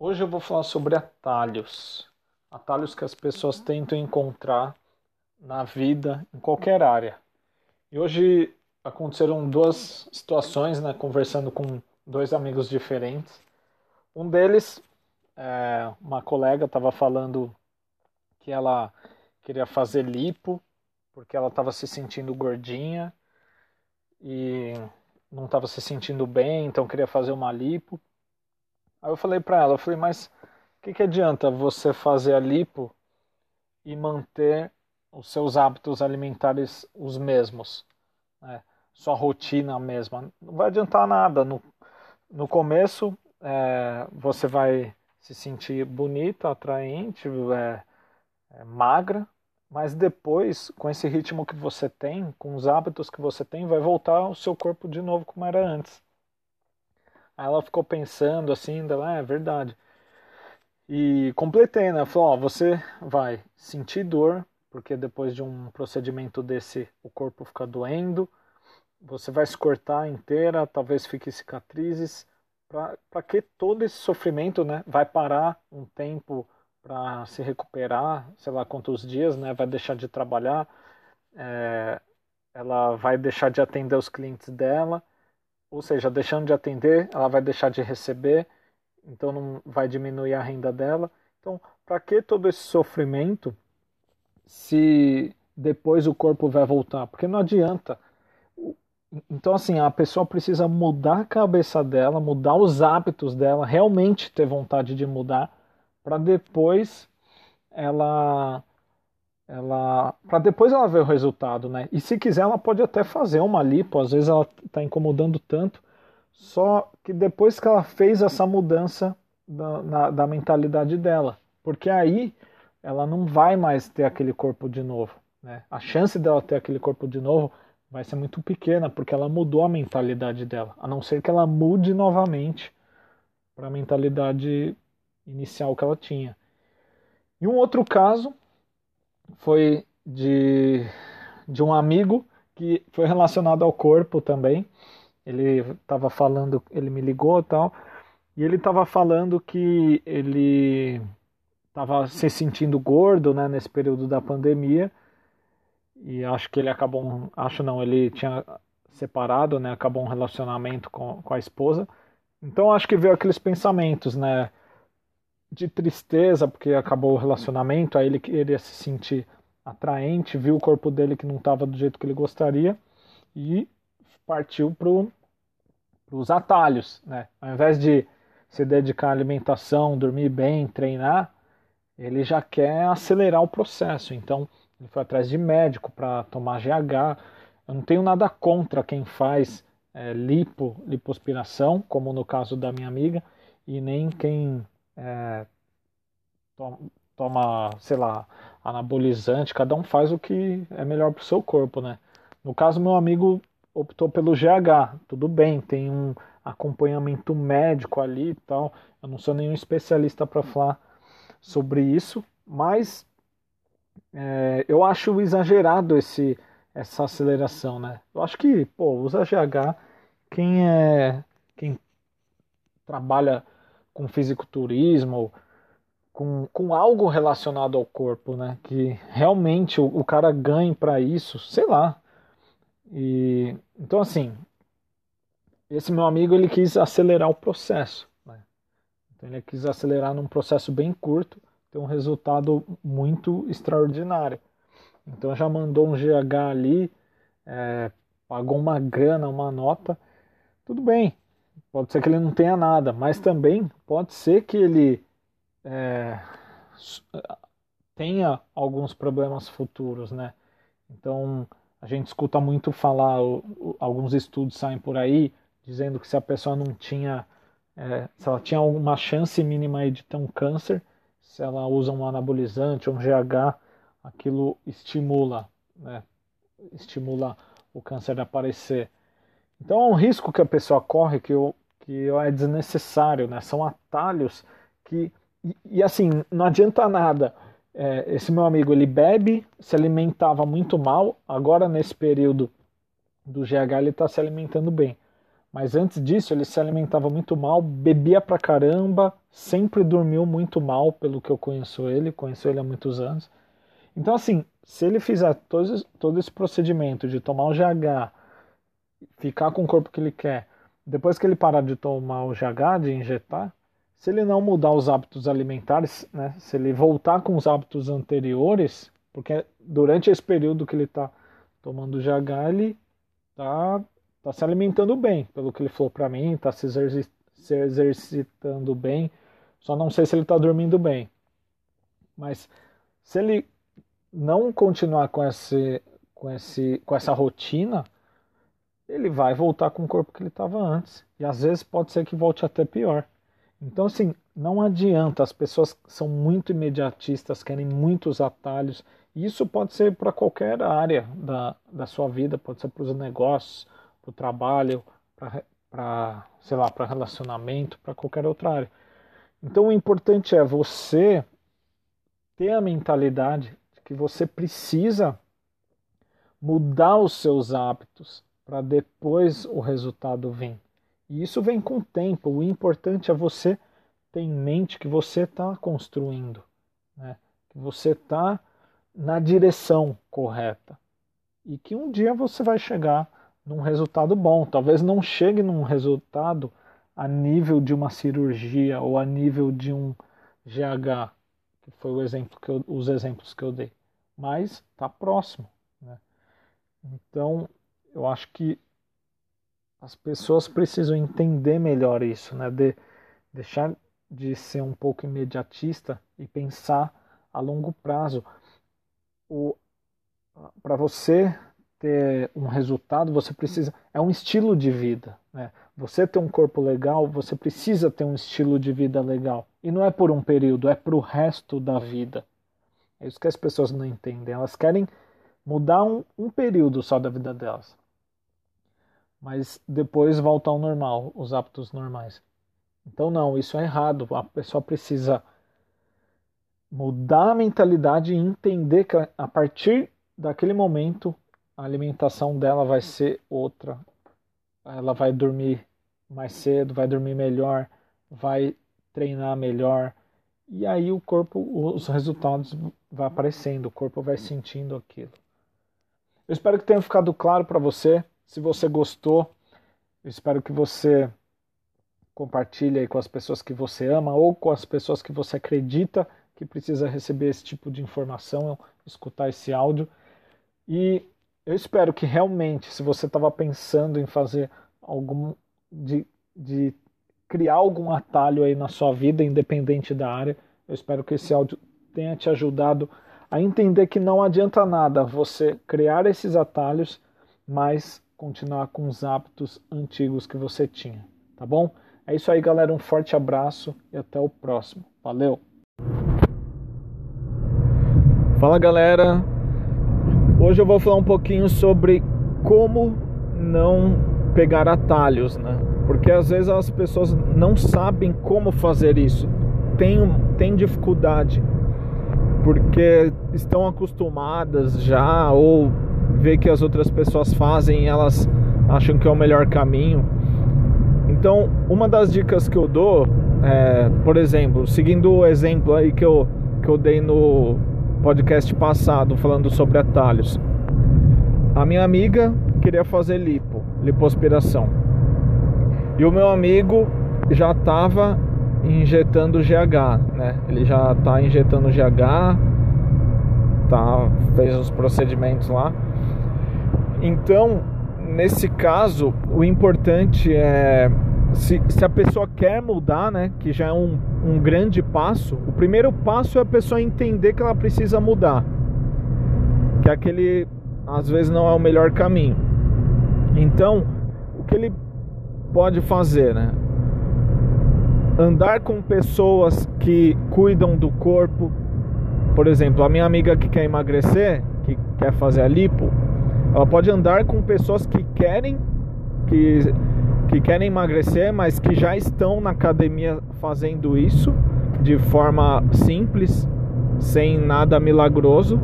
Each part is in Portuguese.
Hoje eu vou falar sobre atalhos. Atalhos que as pessoas tentam encontrar na vida, em qualquer área. E hoje aconteceram duas situações, né, conversando com dois amigos diferentes. Um deles, é, uma colega estava falando que ela queria fazer lipo porque ela estava se sentindo gordinha e não estava se sentindo bem, então queria fazer uma lipo. Aí eu falei para ela, eu falei, mas o que, que adianta você fazer a lipo e manter os seus hábitos alimentares os mesmos, né? sua rotina mesma? Não vai adiantar nada. No, no começo é, você vai se sentir bonita, atraente, é, é, magra, mas depois, com esse ritmo que você tem, com os hábitos que você tem, vai voltar o seu corpo de novo como era antes. Aí ela ficou pensando assim, ah, é verdade. E completei, né? Falou, ó, você vai sentir dor, porque depois de um procedimento desse o corpo fica doendo, você vai se cortar inteira, talvez fique cicatrizes. Para que todo esse sofrimento, né? Vai parar um tempo para se recuperar, sei lá quantos dias, né? Vai deixar de trabalhar, é, ela vai deixar de atender os clientes dela ou seja, deixando de atender, ela vai deixar de receber, então não vai diminuir a renda dela. Então, para que todo esse sofrimento se depois o corpo vai voltar? Porque não adianta. Então, assim, a pessoa precisa mudar a cabeça dela, mudar os hábitos dela, realmente ter vontade de mudar, para depois ela ela para depois ela ver o resultado, né? E se quiser ela pode até fazer uma lipo, às vezes ela está incomodando tanto, só que depois que ela fez essa mudança da, na, da mentalidade dela, porque aí ela não vai mais ter aquele corpo de novo, né? A chance dela ter aquele corpo de novo vai ser muito pequena porque ela mudou a mentalidade dela, a não ser que ela mude novamente para a mentalidade inicial que ela tinha. E um outro caso foi de, de um amigo que foi relacionado ao corpo também. Ele estava falando, ele me ligou e tal, e ele estava falando que ele estava se sentindo gordo, né, nesse período da pandemia. E acho que ele acabou, acho não, ele tinha separado, né, acabou um relacionamento com, com a esposa. Então acho que veio aqueles pensamentos, né, de tristeza porque acabou o relacionamento, aí ele queria se sentir atraente, viu o corpo dele que não estava do jeito que ele gostaria e partiu para os atalhos, né? Ao invés de se dedicar à alimentação, dormir bem, treinar, ele já quer acelerar o processo. Então, ele foi atrás de médico para tomar GH. Eu não tenho nada contra quem faz é, lipo, lipoaspiração, como no caso da minha amiga, e nem quem é, toma, sei lá, anabolizante, cada um faz o que é melhor para o seu corpo, né? No caso, meu amigo optou pelo GH, tudo bem, tem um acompanhamento médico ali e tal. Eu não sou nenhum especialista para falar sobre isso, mas é, eu acho exagerado esse essa aceleração, né? Eu acho que, pô, usa GH quem é quem trabalha com fisiculturismo, com, com algo relacionado ao corpo, né? Que realmente o, o cara ganhe para isso, sei lá. E então assim, esse meu amigo ele quis acelerar o processo, né? Então ele quis acelerar num processo bem curto, ter um resultado muito extraordinário. Então já mandou um GH ali, é, pagou uma grana, uma nota, tudo bem, Pode ser que ele não tenha nada, mas também pode ser que ele é, tenha alguns problemas futuros, né? Então a gente escuta muito falar, alguns estudos saem por aí dizendo que se a pessoa não tinha, é, se ela tinha alguma chance mínima de ter um câncer, se ela usa um anabolizante, um GH, aquilo estimula, né? Estimula o câncer a aparecer. Então é um risco que a pessoa corre que, eu, que é desnecessário, né? São atalhos que. E, e assim, não adianta nada. É, esse meu amigo ele bebe, se alimentava muito mal, agora nesse período do GH ele está se alimentando bem. Mas antes disso, ele se alimentava muito mal, bebia pra caramba, sempre dormiu muito mal, pelo que eu conheço ele, conheço ele há muitos anos. Então, assim, se ele fizer todo, todo esse procedimento de tomar o GH, ficar com o corpo que ele quer, depois que ele parar de tomar o GH, de injetar, se ele não mudar os hábitos alimentares, né, se ele voltar com os hábitos anteriores, porque durante esse período que ele está tomando GH, ele está tá se alimentando bem, pelo que ele falou para mim, está se, se exercitando bem, só não sei se ele está dormindo bem. Mas se ele não continuar com, esse, com, esse, com essa rotina, ele vai voltar com o corpo que ele estava antes. E às vezes pode ser que volte até pior. Então, assim, não adianta. As pessoas são muito imediatistas, querem muitos atalhos. Isso pode ser para qualquer área da, da sua vida, pode ser para os negócios, para o trabalho, para, sei lá, para relacionamento, para qualquer outra área. Então, o importante é você ter a mentalidade de que você precisa mudar os seus hábitos para depois o resultado vir. E isso vem com o tempo. O importante é você ter em mente que você está construindo, né? que você está na direção correta e que um dia você vai chegar num resultado bom. Talvez não chegue num resultado a nível de uma cirurgia ou a nível de um GH, que foi o exemplo que eu, os exemplos que eu dei, mas está próximo. Né? Então, eu acho que as pessoas precisam entender melhor isso, né? De deixar de ser um pouco imediatista e pensar a longo prazo. Para você ter um resultado, você precisa é um estilo de vida, né? Você ter um corpo legal, você precisa ter um estilo de vida legal. E não é por um período, é para o resto da vida. É isso que as pessoas não entendem. Elas querem mudar um, um período só da vida delas mas depois volta ao normal, os hábitos normais. Então, não, isso é errado. A pessoa precisa mudar a mentalidade e entender que a partir daquele momento a alimentação dela vai ser outra. Ela vai dormir mais cedo, vai dormir melhor, vai treinar melhor. E aí o corpo, os resultados vão aparecendo, o corpo vai sentindo aquilo. Eu espero que tenha ficado claro para você. Se você gostou, espero que você compartilhe com as pessoas que você ama ou com as pessoas que você acredita que precisa receber esse tipo de informação, escutar esse áudio. E eu espero que realmente, se você estava pensando em fazer algum de, de criar algum atalho aí na sua vida, independente da área, eu espero que esse áudio tenha te ajudado a entender que não adianta nada você criar esses atalhos, mas continuar com os hábitos antigos que você tinha, tá bom? É isso aí, galera. Um forte abraço e até o próximo. Valeu! Fala, galera. Hoje eu vou falar um pouquinho sobre como não pegar atalhos, né? Porque às vezes as pessoas não sabem como fazer isso, tem, tem dificuldade, porque estão acostumadas já ou vê que as outras pessoas fazem e elas acham que é o melhor caminho. Então, uma das dicas que eu dou, é, por exemplo, seguindo o exemplo aí que eu, que eu dei no podcast passado, falando sobre atalhos. A minha amiga queria fazer lipo, lipoaspiração. E o meu amigo já estava injetando GH, né? Ele já está injetando GH, tá, fez os procedimentos lá. Então, nesse caso, o importante é se, se, a pessoa quer mudar, né, que já é um, um grande passo, o primeiro passo é a pessoa entender que ela precisa mudar, que aquele às vezes não é o melhor caminho. Então, o que ele pode fazer, né? Andar com pessoas que cuidam do corpo. Por exemplo, a minha amiga que quer emagrecer, que quer fazer a lipo, ela pode andar com pessoas que querem que, que querem emagrecer, mas que já estão na academia fazendo isso de forma simples, sem nada milagroso.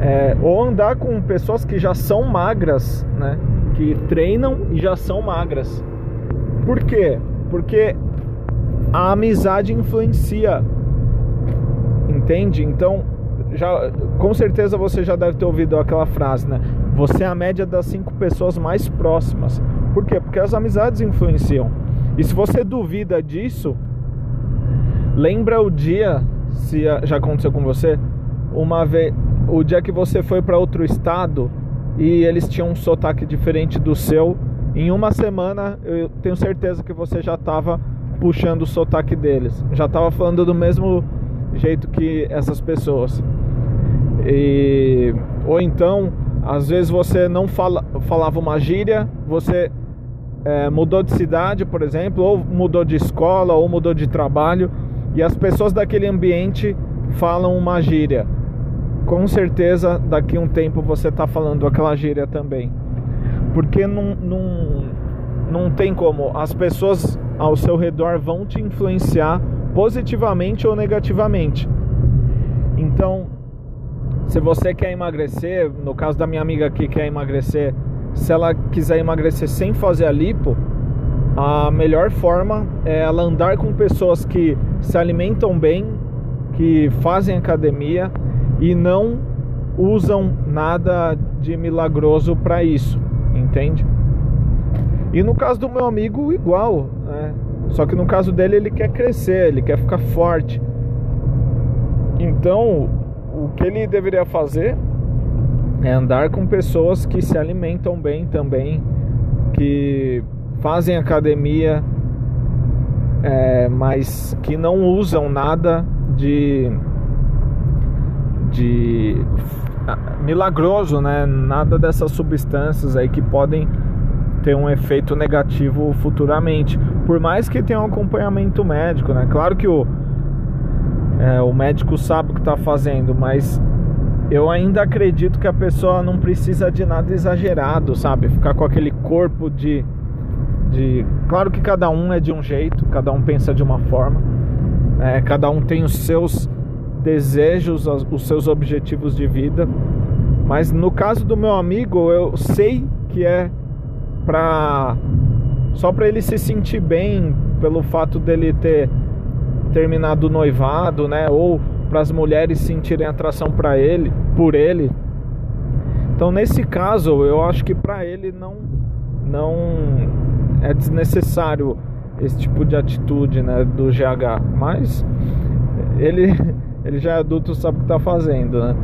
É, ou andar com pessoas que já são magras, né? que treinam e já são magras. Por quê? Porque a amizade influencia. Entende? Então, já, com certeza você já deve ter ouvido aquela frase, né? Você é a média das cinco pessoas mais próximas. Por quê? Porque as amizades influenciam. E se você duvida disso, lembra o dia, se já aconteceu com você, uma vez, o dia que você foi para outro estado e eles tinham um sotaque diferente do seu. Em uma semana, eu tenho certeza que você já estava puxando o sotaque deles, já estava falando do mesmo jeito que essas pessoas. E, ou então, às vezes você não fala, falava uma gíria, você é, mudou de cidade, por exemplo, ou mudou de escola, ou mudou de trabalho, e as pessoas daquele ambiente falam uma gíria. Com certeza, daqui a um tempo você está falando aquela gíria também. Porque não, não, não tem como. As pessoas ao seu redor vão te influenciar positivamente ou negativamente. Então, se você quer emagrecer, no caso da minha amiga que quer emagrecer, se ela quiser emagrecer sem fazer a lipo, a melhor forma é ela andar com pessoas que se alimentam bem, que fazem academia e não usam nada de milagroso para isso, entende? E no caso do meu amigo, igual, né? Só que no caso dele, ele quer crescer, ele quer ficar forte. Então, o que ele deveria fazer é andar com pessoas que se alimentam bem também, que fazem academia, é, mas que não usam nada de de milagroso, né? Nada dessas substâncias aí que podem ter um efeito negativo futuramente. Por mais que tenha um acompanhamento médico, né? Claro que o, é, o médico sabe o que está fazendo, mas eu ainda acredito que a pessoa não precisa de nada exagerado, sabe? Ficar com aquele corpo de. de... Claro que cada um é de um jeito, cada um pensa de uma forma, é, cada um tem os seus desejos, os seus objetivos de vida. Mas no caso do meu amigo, eu sei que é para só para ele se sentir bem pelo fato dele ter terminado o noivado, né? Ou para as mulheres sentirem atração para ele, por ele. Então nesse caso, eu acho que para ele não não é desnecessário esse tipo de atitude, né, do GH, mas ele ele já é adulto, sabe o que está fazendo, né?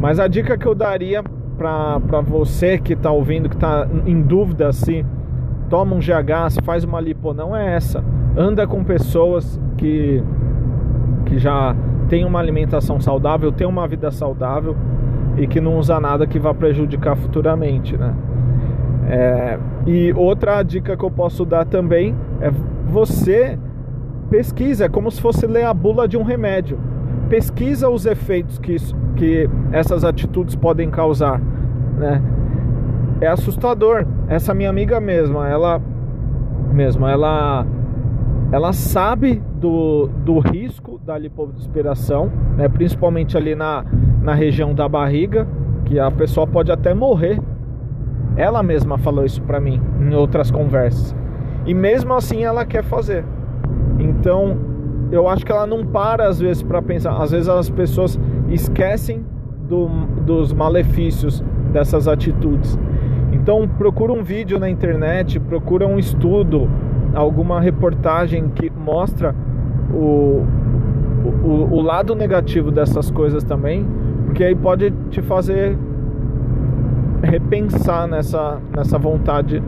Mas a dica que eu daria para você que está ouvindo, que está em dúvida se toma um GH, se faz uma lipo não, é essa. Anda com pessoas que, que já tem uma alimentação saudável, tem uma vida saudável e que não usa nada que vá prejudicar futuramente, né? É, e outra dica que eu posso dar também é você pesquisa, é como se fosse ler a bula de um remédio pesquisa os efeitos que, isso, que essas atitudes podem causar, né? É assustador. Essa minha amiga mesma, ela mesma, ela ela sabe do, do risco da lipoaspiração, né? principalmente ali na, na região da barriga, que a pessoa pode até morrer. Ela mesma falou isso para mim em outras conversas. E mesmo assim ela quer fazer. Então, eu acho que ela não para às vezes para pensar. Às vezes as pessoas esquecem do, dos malefícios dessas atitudes. Então procura um vídeo na internet, procura um estudo, alguma reportagem que mostra o, o, o lado negativo dessas coisas também, porque aí pode te fazer repensar nessa, nessa vontade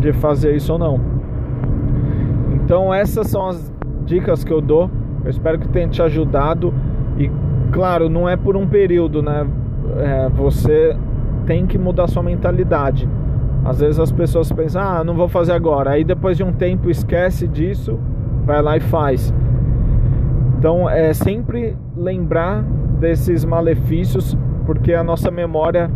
de fazer isso ou não. Então essas são as dicas que eu dou. Eu espero que tenha te ajudado. E claro, não é por um período, né? É, você tem que mudar sua mentalidade. Às vezes as pessoas pensam, ah, não vou fazer agora. Aí depois de um tempo esquece disso, vai lá e faz. Então é sempre lembrar desses malefícios, porque a nossa memória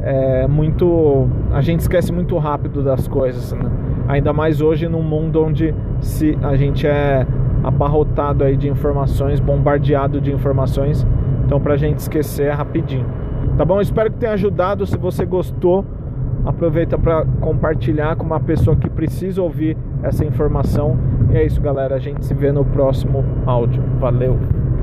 é muito. A gente esquece muito rápido das coisas, né? Ainda mais hoje num mundo onde se a gente é abarrotado aí de informações, bombardeado de informações. Então, para a gente esquecer é rapidinho. Tá bom? Espero que tenha ajudado. Se você gostou, Aproveita para compartilhar com uma pessoa que precisa ouvir essa informação. E é isso, galera. A gente se vê no próximo áudio. Valeu!